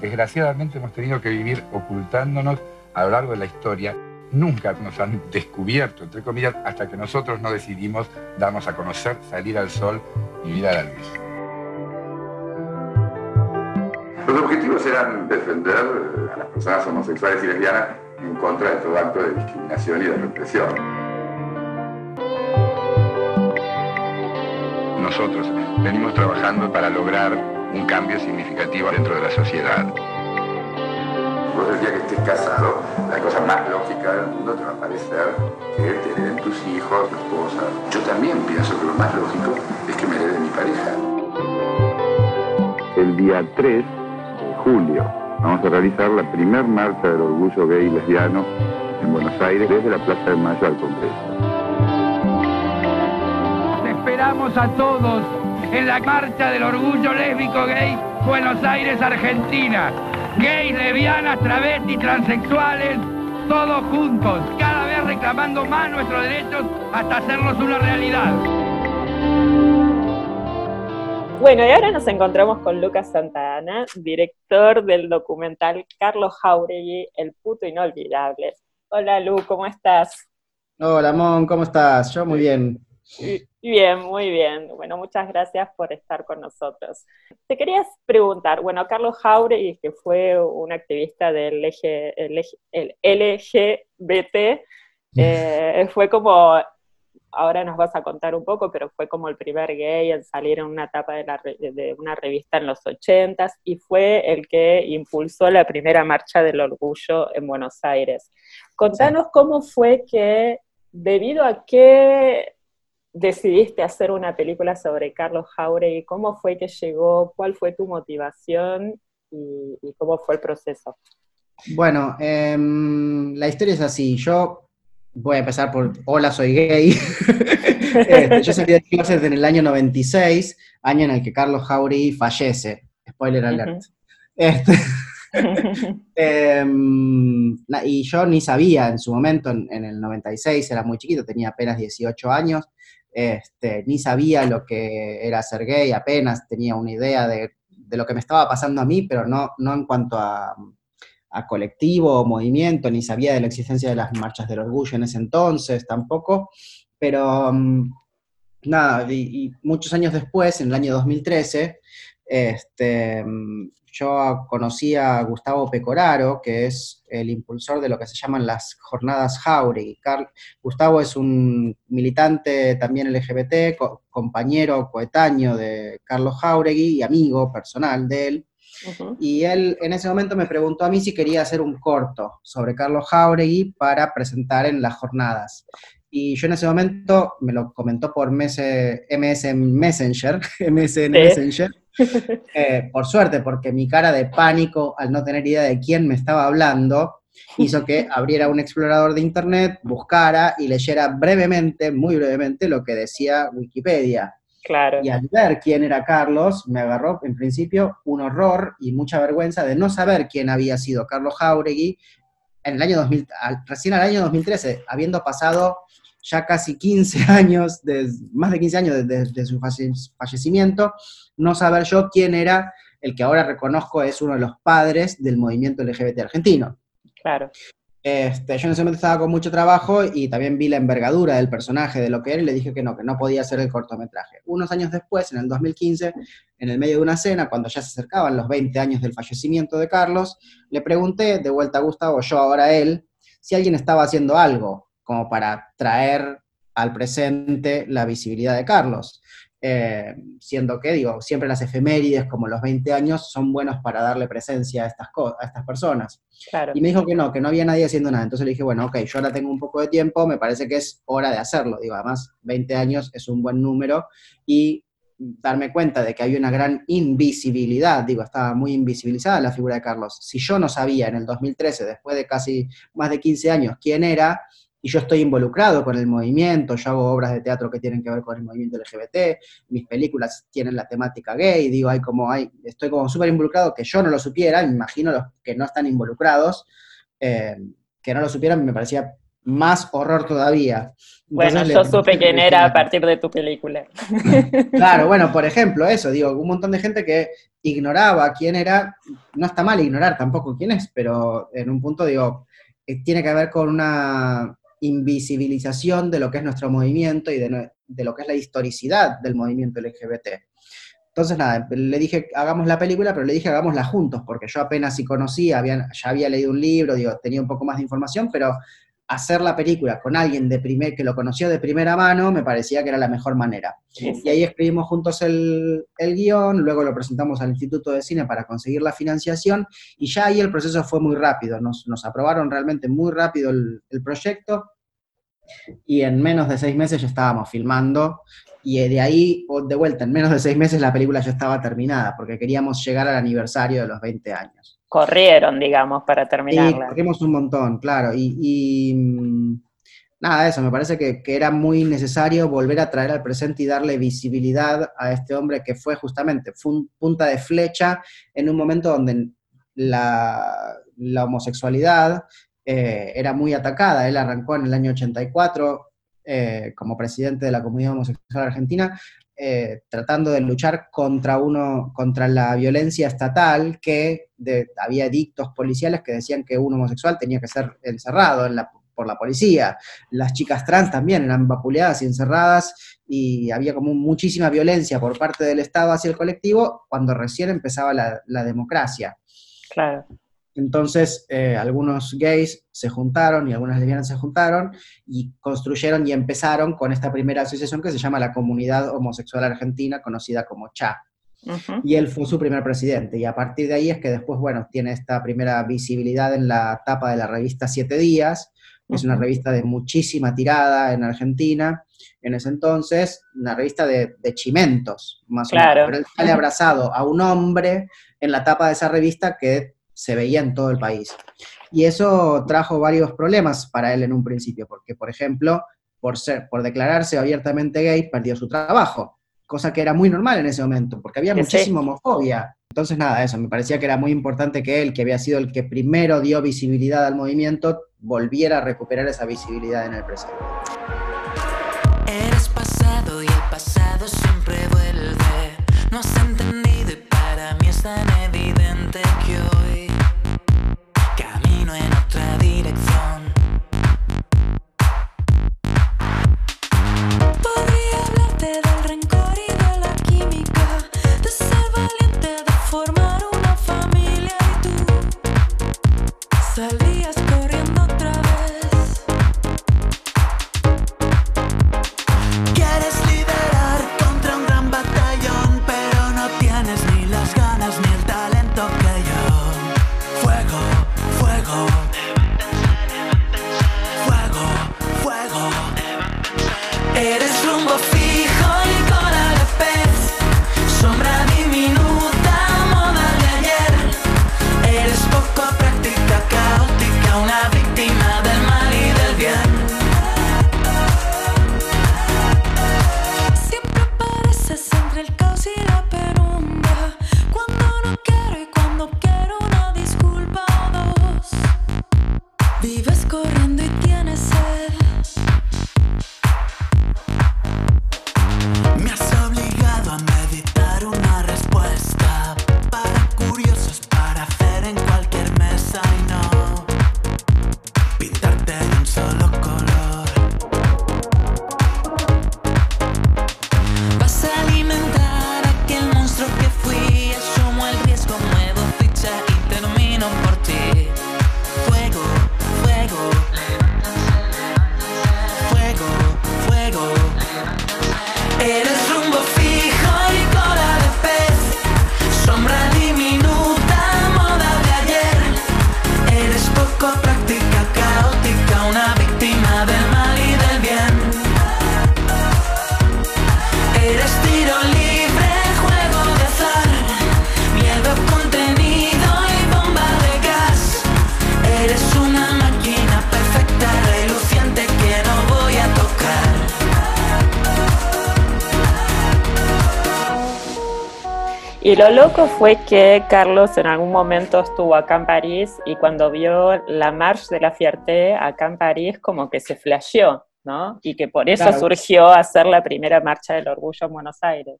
desgraciadamente hemos tenido que vivir ocultándonos a lo largo de la historia. Nunca nos han descubierto, entre comillas, hasta que nosotros no decidimos darnos a conocer, salir al sol y mirar a la luz. Los objetivos eran defender a las personas homosexuales y lesbianas en contra de todo acto de discriminación y de represión. Nosotros venimos trabajando para lograr un cambio significativo dentro de la sociedad. Vos el día que estés casado, la cosa más lógica del mundo te va a parecer que te hereden tus hijos, tu esposa. Yo también pienso que lo más lógico es que me herede mi pareja. El día 3 de julio vamos a realizar la primer marcha del orgullo gay y lesbiano en Buenos Aires desde la Plaza de Mayo al Congreso. Te esperamos a todos en la marcha del orgullo lésbico gay Buenos Aires, Argentina. Gays, lesbianas, travestis, transexuales, todos juntos, cada vez reclamando más nuestros derechos hasta hacerlos una realidad. Bueno, y ahora nos encontramos con Lucas Santana, director del documental Carlos Jauregui, El puto inolvidable. Hola Lu, ¿cómo estás? Hola Mon, ¿cómo estás? Yo muy bien. Bien, muy bien. Bueno, muchas gracias por estar con nosotros. Te querías preguntar, bueno, Carlos Jauregui, que fue un activista del eje, el, el LGBT, eh, fue como, ahora nos vas a contar un poco, pero fue como el primer gay en salir en una etapa de, la, de una revista en los ochentas y fue el que impulsó la primera marcha del orgullo en Buenos Aires. Contanos cómo fue que, debido a qué decidiste hacer una película sobre Carlos Jauregui? ¿Cómo fue que llegó? ¿Cuál fue tu motivación? ¿Y, y cómo fue el proceso? Bueno, eh, la historia es así. Yo voy a empezar por Hola, soy gay. este, yo salí de clases en el año 96, año en el que Carlos Jauregui fallece. Spoiler alert. Uh -huh. este, eh, y yo ni sabía en su momento, en, en, el 96, era muy chiquito, tenía apenas 18 años, este, ni sabía lo que era ser gay, apenas tenía una idea de, de lo que me estaba pasando a mí, pero no, no en cuanto a, a, colectivo o movimiento, ni sabía de la existencia de las marchas del orgullo en ese entonces tampoco, pero um, nada, y, y, muchos años después, en el año 2013, este, yo conocí a Gustavo Pecoraro, que es el impulsor de lo que se llaman las jornadas Jauregui. Carl, Gustavo es un militante también LGBT, co compañero, coetáneo de Carlos Jauregui y amigo personal de él. Uh -huh. Y él en ese momento me preguntó a mí si quería hacer un corto sobre Carlos Jauregui para presentar en las jornadas. Y yo en ese momento me lo comentó por MS, MS Messenger, MSN ¿Sí? Messenger. Eh, por suerte, porque mi cara de pánico al no tener idea de quién me estaba hablando hizo que abriera un explorador de internet, buscara y leyera brevemente, muy brevemente, lo que decía Wikipedia. Claro. Y al ver quién era Carlos, me agarró en principio un horror y mucha vergüenza de no saber quién había sido Carlos Jauregui en el año 2000, recién al año 2013, habiendo pasado ya casi 15 años, de, más de 15 años desde de, de su fallecimiento, no saber yo quién era el que ahora reconozco es uno de los padres del movimiento LGBT argentino. Claro. Este, yo en ese momento estaba con mucho trabajo y también vi la envergadura del personaje, de lo que era, y le dije que no, que no podía hacer el cortometraje. Unos años después, en el 2015, en el medio de una cena, cuando ya se acercaban los 20 años del fallecimiento de Carlos, le pregunté, de vuelta a Gustavo, yo ahora a él, si alguien estaba haciendo algo como para traer al presente la visibilidad de Carlos. Eh, siendo que, digo, siempre las efemérides, como los 20 años, son buenos para darle presencia a estas, a estas personas. Claro. Y me dijo que no, que no había nadie haciendo nada. Entonces le dije, bueno, ok, yo ahora tengo un poco de tiempo, me parece que es hora de hacerlo. Digo, además, 20 años es un buen número y darme cuenta de que hay una gran invisibilidad, digo, estaba muy invisibilizada la figura de Carlos. Si yo no sabía en el 2013, después de casi más de 15 años, quién era, y yo estoy involucrado con el movimiento, yo hago obras de teatro que tienen que ver con el movimiento LGBT, mis películas tienen la temática gay, digo, hay como hay, estoy como súper involucrado, que yo no lo supiera, me imagino los que no están involucrados, eh, que no lo supieran, me parecía más horror todavía. Bueno, yo supe quién era a partir de tu película. Claro, bueno, por ejemplo, eso, digo, un montón de gente que ignoraba quién era, no está mal ignorar tampoco quién es, pero en un punto, digo, eh, tiene que ver con una invisibilización de lo que es nuestro movimiento y de, de lo que es la historicidad del movimiento LGBT. Entonces, nada, le dije, hagamos la película, pero le dije, hagámosla juntos, porque yo apenas sí conocía, ya había leído un libro, digo, tenía un poco más de información, pero hacer la película con alguien de primer, que lo conoció de primera mano me parecía que era la mejor manera. Y ahí escribimos juntos el, el guion, luego lo presentamos al Instituto de Cine para conseguir la financiación, y ya ahí el proceso fue muy rápido, nos, nos aprobaron realmente muy rápido el, el proyecto, y en menos de seis meses ya estábamos filmando, y de ahí, de vuelta, en menos de seis meses la película ya estaba terminada, porque queríamos llegar al aniversario de los 20 años. Corrieron, digamos, para Sí, terminarla. corrimos un montón, claro. Y, y, mm, nada, eso, me parece que, que era muy necesario volver a traer al presente y darle visibilidad a este hombre que fue justamente, fue un punta de flecha en un momento donde la, la homosexualidad eh, era muy atacada. Él arrancó en el año 84 eh, como presidente de la comunidad homosexual argentina, eh, tratando de luchar contra uno, contra la violencia estatal, que de- había edictos policiales que decían que un homosexual tenía que ser encerrado en la- por la policía. Las chicas trans también eran vapuleadas y encerradas, y había como muchísima violencia por parte del Estado hacia el colectivo cuando recién empezaba la democracia. Claro. Entonces, eh, algunos gays se juntaron y algunas lesbianas se juntaron y construyeron y empezaron con esta primera asociación que se llama la Comunidad Homosexual Argentina, conocida como CHA. Y él fue su primer presidente. Y a partir de ahí es que después, bueno, tiene esta primera visibilidad en la tapa de la revista Siete Días, que es una revista de muchísima tirada en Argentina. En ese entonces, una revista de, de chimentos, más Claro. o menos. Pero él sale abrazado a un hombre en la tapa de esa revista que se veía en todo el país. Y eso trajo varios problemas para él en un principio, porque, por ejemplo, por, ser, por declararse abiertamente gay, perdió su trabajo, cosa que era muy normal en ese momento, porque había muchísima homofobia. Entonces, nada, eso, me parecía que era muy importante que él, que había sido el que primero dio visibilidad al movimiento, volviera a recuperar esa visibilidad en el presente. Eres pasado y el pasado siempre vuelve. No has Y lo loco fue que Carlos en algún momento estuvo acá en París y cuando vio la Marche de la Fierté acá en París como que se flasheó, ¿no? Y que por eso Claro. surgió hacer la primera Marcha del Orgullo en Buenos Aires.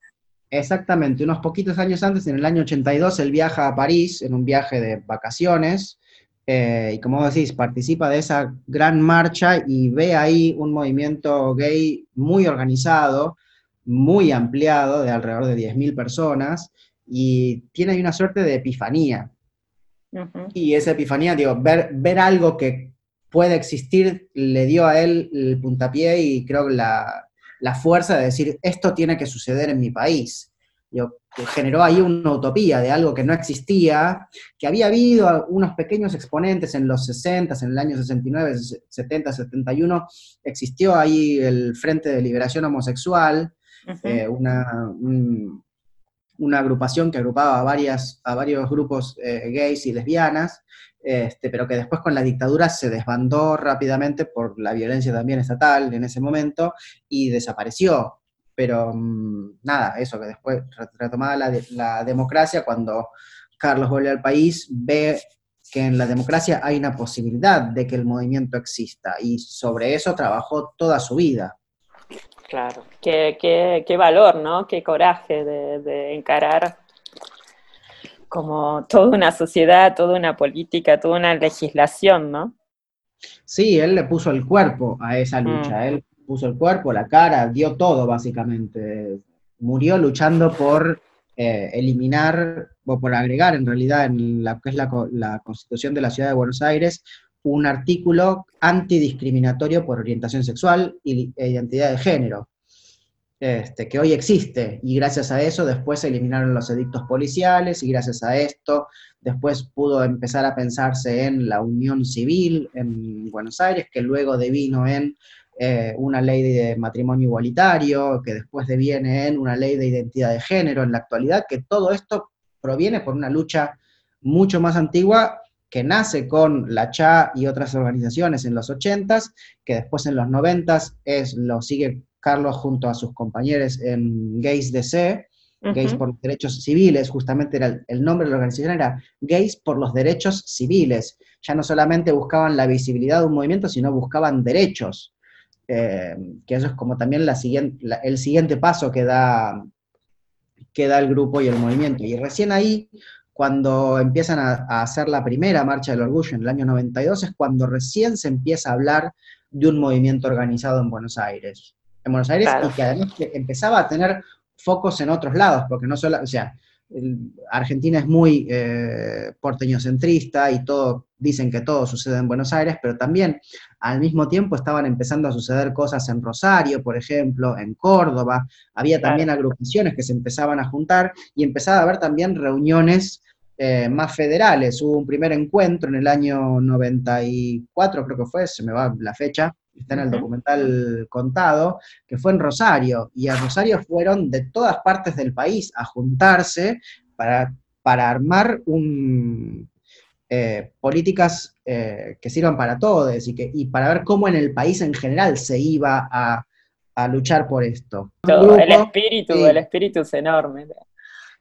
Exactamente, unos poquitos años antes, en el año 82, él viaja a París en un viaje de vacaciones eh, y como decís, participa de esa gran marcha y ve ahí un movimiento gay muy organizado, muy ampliado, de alrededor de 10.000 personas, y tiene ahí una suerte de epifanía. Y esa epifanía, digo, ver, ver algo que puede existir le dio a él el puntapié y creo que la, la fuerza de decir, esto tiene que suceder en mi país. Digo, generó ahí una utopía de algo que no existía, que había habido unos pequeños exponentes en los 60, en el año 69, 70, 71, existió ahí el Frente de Liberación Homosexual, eh, una, un- una agrupación que agrupaba a, varias, a varios grupos eh, gays y lesbianas, este, pero que después con la dictadura se desbandó rápidamente por la violencia también estatal en ese momento y desapareció. Pero mm, nada, eso que después re- retomada la, la democracia, cuando Carlos vuelve al país, ve que en la democracia hay una posibilidad de que el movimiento exista y sobre eso trabajó toda su vida. Claro. Qué, qué- qué valor, ¿no? Qué coraje de, de encarar como toda una sociedad, toda una política, toda una legislación, ¿no? Sí, él le puso el cuerpo a esa lucha, Mm. él puso el cuerpo, la cara, dio todo básicamente. Murió luchando por eh, eliminar, o por agregar en realidad en la que es la Constitución de la Ciudad de Buenos Aires, un artículo antidiscriminatorio por orientación sexual e identidad de género, este, que hoy existe, y gracias a eso después se eliminaron los edictos policiales, y gracias a esto después pudo empezar a pensarse en la unión civil en Buenos Aires, que luego devino en eh, una ley de matrimonio igualitario, que después deviene en una ley de identidad de género en la actualidad, que todo esto proviene por una lucha mucho más antigua que nace con la CHA y otras organizaciones en los 80s, que después en los 90s es, lo sigue Carlos junto a sus compañeros en Gays DC, Gays Ujú. por los Derechos Civiles, justamente era el, el nombre de la organización era Gays por los Derechos Civiles. Ya no solamente buscaban la visibilidad de un movimiento, sino buscaban derechos. Eh, que eso es como también la siguiente, la- el siguiente paso que da, que da el grupo y el movimiento. Y recién ahí, cuando empiezan a, a hacer la primera marcha del orgullo en el año 92, es cuando recién se empieza a hablar de un movimiento organizado en Buenos Aires. En Buenos Aires, Claro. y que además empezaba a tener focos en otros lados, porque no solo, o sea, Argentina es muy eh, porteñocentrista y todo, dicen que todo sucede en Buenos Aires, pero también al mismo tiempo estaban empezando a suceder cosas en Rosario, por ejemplo, en Córdoba, había también agrupaciones que se empezaban a juntar y empezaba a haber también reuniones eh, más federales. Hubo un primer encuentro en el año 94, creo que fue, se me va la fecha, está en el documental contado, que fue en Rosario, y a Rosario fueron de todas partes del país a juntarse para, para armar un, eh, políticas eh, que sirvan para todos y, que, y para ver cómo en el país en general se iba a, a luchar por esto. El espíritu, sí. el espíritu es enorme.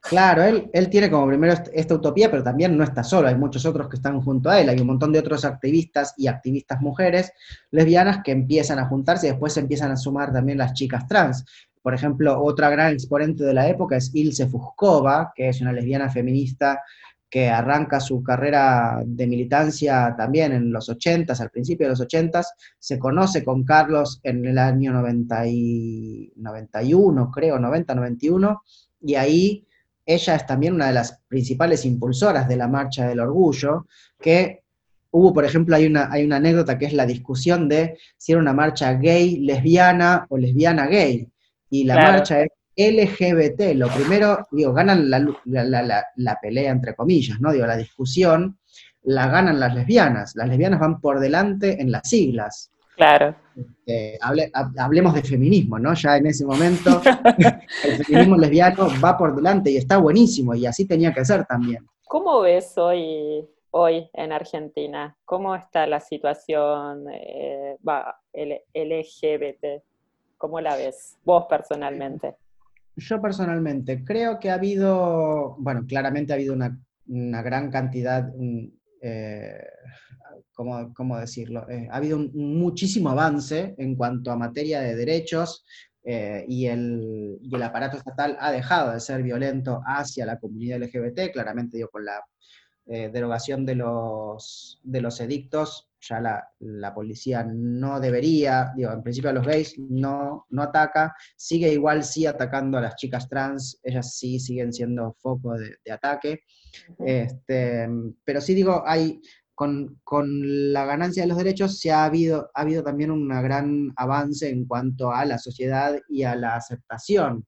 Claro, él, él tiene como primero est- esta utopía, pero también no está solo, hay muchos otros que están junto a él, hay un montón de otros activistas y activistas mujeres lesbianas que empiezan a juntarse y después se empiezan a sumar también las chicas trans. Por ejemplo, otra gran exponente de la época es Ilse Fuskova, que es una lesbiana feminista que arranca su carrera de militancia también en los 80s, al principio de los 80s, se conoce con Carlos en el año 90 y 91, creo, 90-91, y ahí ella es también una de las principales impulsoras de la Marcha del Orgullo, que hubo, por ejemplo, hay una, hay una anécdota que es la discusión de si era una marcha gay, lesbiana o lesbiana gay, y la Claro. marcha es LGBT, lo primero, digo, ganan la- la- la- la pelea, entre comillas, ¿no? Digo, la discusión la ganan las lesbianas, las lesbianas van por delante en las siglas. Claro. Hable- hab- hablemos de feminismo, ¿no? Ya en ese momento el feminismo lesbiano va por delante y está buenísimo, y así tenía que ser también. ¿Cómo ves hoy, hoy en Argentina? ¿Cómo está la situación eh, va, LGBT? ¿Cómo la ves vos personalmente? Yo personalmente creo que ha habido, bueno, claramente ha habido una, una gran cantidad, un, eh, ¿cómo, cómo decirlo? Eh, ha habido un, muchísimo avance en cuanto a materia de derechos eh, y, el, y el aparato estatal ha dejado de ser violento hacia la comunidad LGBT, claramente digo, con la eh, derogación de los, de los edictos, ya la, la policía no debería, digo, en principio a los gays no, no ataca, sigue igual sí atacando a las chicas trans, ellas sí siguen siendo foco de, de ataque, este, pero sí digo, hay, con, con, la ganancia de los derechos se ha habido, ha habido también un gran avance en cuanto a la sociedad y a la aceptación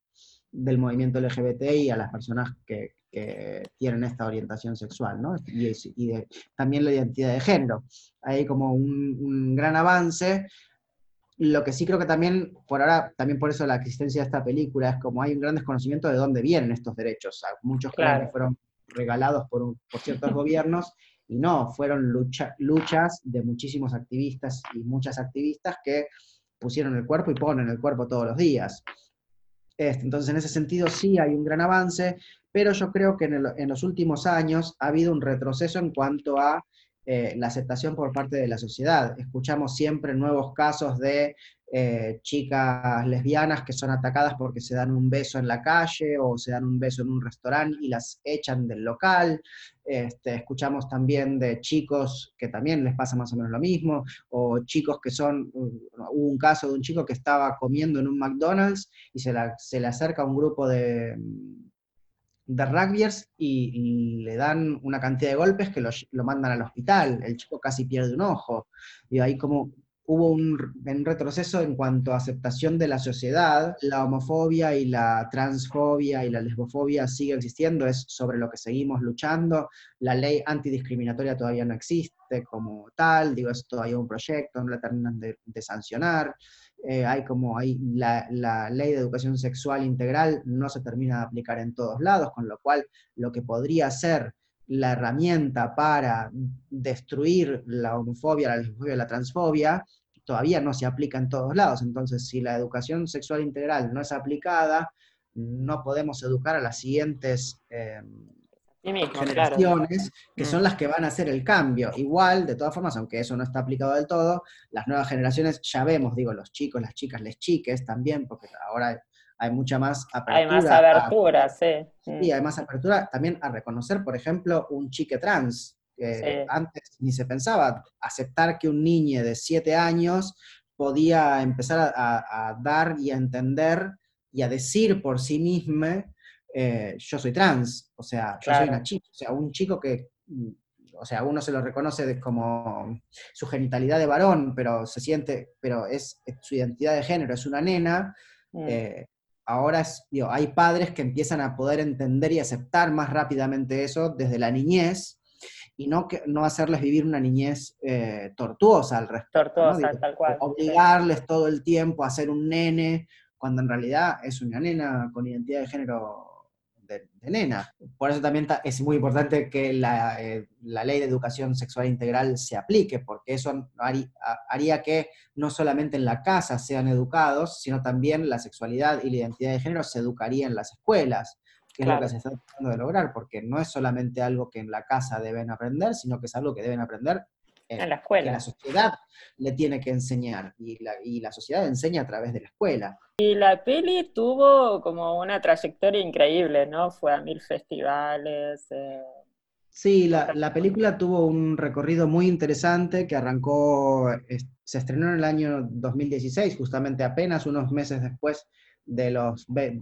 del movimiento LGBT y a las personas que, que tienen esta orientación sexual, ¿no? Y, y de, también la identidad de género. Hay como un, un, gran avance. Lo que sí creo que también, por ahora, también por eso la existencia de esta película, es como hay un gran desconocimiento de dónde vienen estos derechos. Muchos claro. que fueron regalados por, un, por ciertos gobiernos y no, fueron lucha, luchas de muchísimos activistas y muchas activistas que pusieron el cuerpo y ponen el cuerpo todos los días. Este, entonces, en ese sentido sí hay un gran avance, pero yo creo que en los últimos años ha habido un retroceso en cuanto a eh, la aceptación por parte de la sociedad. Escuchamos siempre nuevos casos de eh, chicas lesbianas que son atacadas porque se dan un beso en la calle o se dan un beso en un restaurante y las echan del local. Este, escuchamos también de chicos que también les pasa más o menos lo mismo, o chicos que son, hubo un caso de un chico que estaba comiendo en un McDonald's y se, le acerca un grupo de, de rugbyers y, y, le dan una cantidad de golpes que lo, lo, mandan al hospital, el chico casi pierde un ojo, y ahí como hubo un, un, retroceso en cuanto a aceptación de la sociedad, la homofobia y la transfobia y la lesbofobia sigue existiendo, es sobre lo que seguimos luchando, la ley antidiscriminatoria todavía no existe como tal, digo, es todavía un proyecto, no la terminan de, sancionar, eh, hay como hay la, la, ley de educación sexual integral no se termina de aplicar en todos lados, con lo cual lo que podría ser la herramienta para destruir la homofobia, la lesbofobia, la transfobia, todavía no se aplica en todos lados. Entonces, si la educación sexual integral no es aplicada, no podemos educar a las siguientes eh, mismo, generaciones, claro. que son las que van a hacer el cambio. Igual, de todas formas, aunque eso no está aplicado del todo, las nuevas generaciones ya vemos, digo, los chicos, las chicas, les chiques también, porque ahora hay mucha más apertura. Hay más apertura, a, sí. Sí, hay más apertura también a reconocer, por ejemplo, un chique trans. Que sí. Antes ni se pensaba aceptar que un niño de 7 años podía empezar a, a, dar y a entender y a decir por sí mismo, eh, yo soy trans, o sea, yo claro. soy una chica, o sea, un chico que, o sea, uno se lo reconoce como su genitalidad de varón, pero se siente, pero es, es su identidad de género, es una nena, mm. eh, ahora es, digo, hay padres que empiezan a poder entender y aceptar más rápidamente eso desde la niñez y no, que, no hacerles vivir una niñez eh, tortuosa al respecto. Tortuosa, ¿no? Tal cual. Obligarles sí. todo el tiempo a ser un nene, cuando en realidad es una nena con identidad de género de, de, nena. Por eso también es muy importante que la, eh, la, ley de educación sexual integral se aplique, porque eso haría, haría, que no solamente en la casa sean educados, sino también la sexualidad y la identidad de género se educaría en las escuelas, que claro. es lo que se está tratando de lograr, porque no es solamente algo que en la casa deben aprender, sino que es algo que deben aprender en la escuela. Que la sociedad le tiene que enseñar y la, y la, sociedad enseña a través de la escuela. Y la peli tuvo como una trayectoria increíble, ¿no? Fue a mil festivales. Eh... Sí, la, la, película tuvo un recorrido muy interesante que arrancó, se estrenó en el año 2016, justamente apenas unos meses después de los, de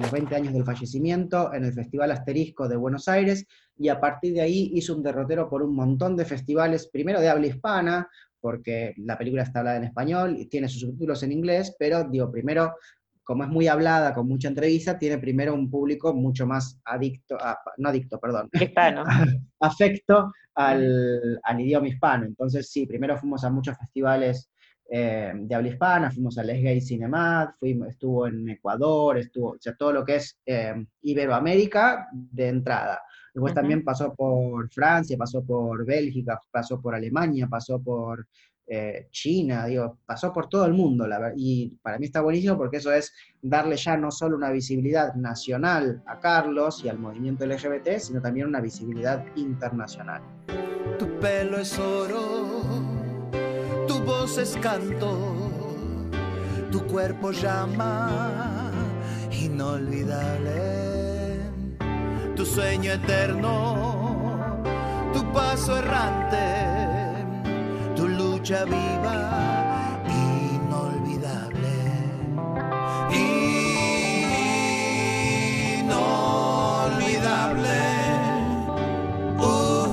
los 20 años del fallecimiento en el Festival Asterisco de Buenos Aires, y a partir de ahí hizo un derrotero por un montón de festivales, primero de habla hispana, porque la película está hablada en español y tiene sus subtítulos en inglés, pero digo, primero, como es muy hablada, con mucha entrevista, tiene primero un público mucho más adicto, a, no adicto, perdón, hispano. afecto al, al idioma hispano. Entonces, sí, primero fuimos a muchos festivales eh, de habla hispana, fuimos al Les Gay Cinemat, fuimos, estuvo en Ecuador, estuvo, o sea, todo lo que es eh, Iberoamérica de entrada. Después uh -huh. también pasó por Francia, pasó por Bélgica, pasó por Alemania, pasó por eh, China, digo, pasó por todo el mundo, la y para mí está buenísimo porque eso es darle ya no solo una visibilidad nacional a Carlos y al movimiento LGBT, sino también una visibilidad internacional. Tu pelo es oro, tu voz es canto, tu cuerpo llama, inolvidable. Tu sueño eterno, tu paso errante, tu lucha viva, inolvidable. Inolvidable. Uh,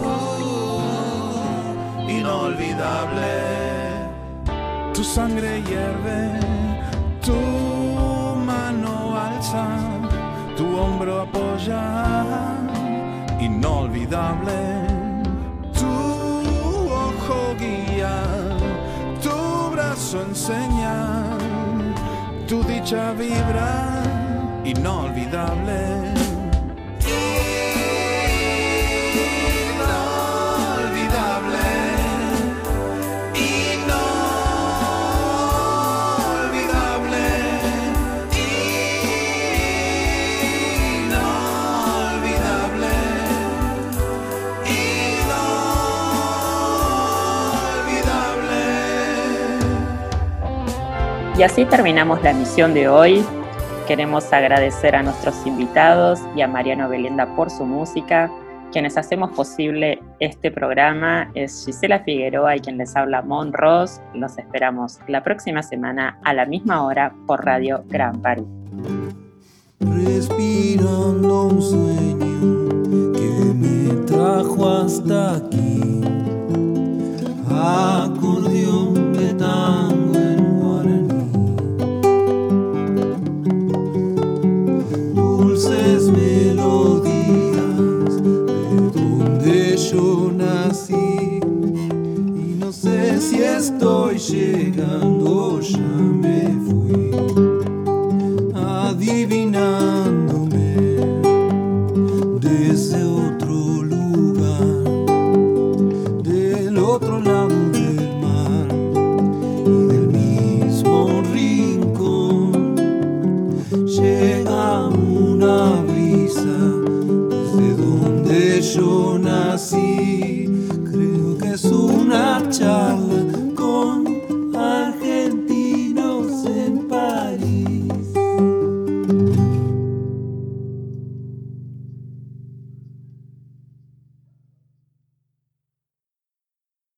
inolvidable. Tu sangre hierve, tu mano alza, tu hombro apoya, inolvidable. Tu ojo guía, tu brazo enseña, tu dicha vibra, inolvidable. Y así terminamos la emisión de hoy. Queremos agradecer a nuestros invitados y a Mariano Belenda por su música. Quienes hacemos posible este programa es Gisela Figueroa y quien les habla Mon Ross. Los esperamos la próxima semana a la misma hora por Radio Gran París. respirando un sueño que me trajo hasta aquí. Acordeón de yo nací. Y no sé si estoy llegando, ya me fui adivinándome desde otro lugar, del otro lado del mar y del mismo rincón. Llega una brisa desde donde yo